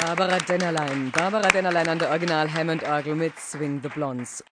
Barbara Dennerlein. Barbara Dennerlein an der Original Hammond Orgel mit Swing the Blondes.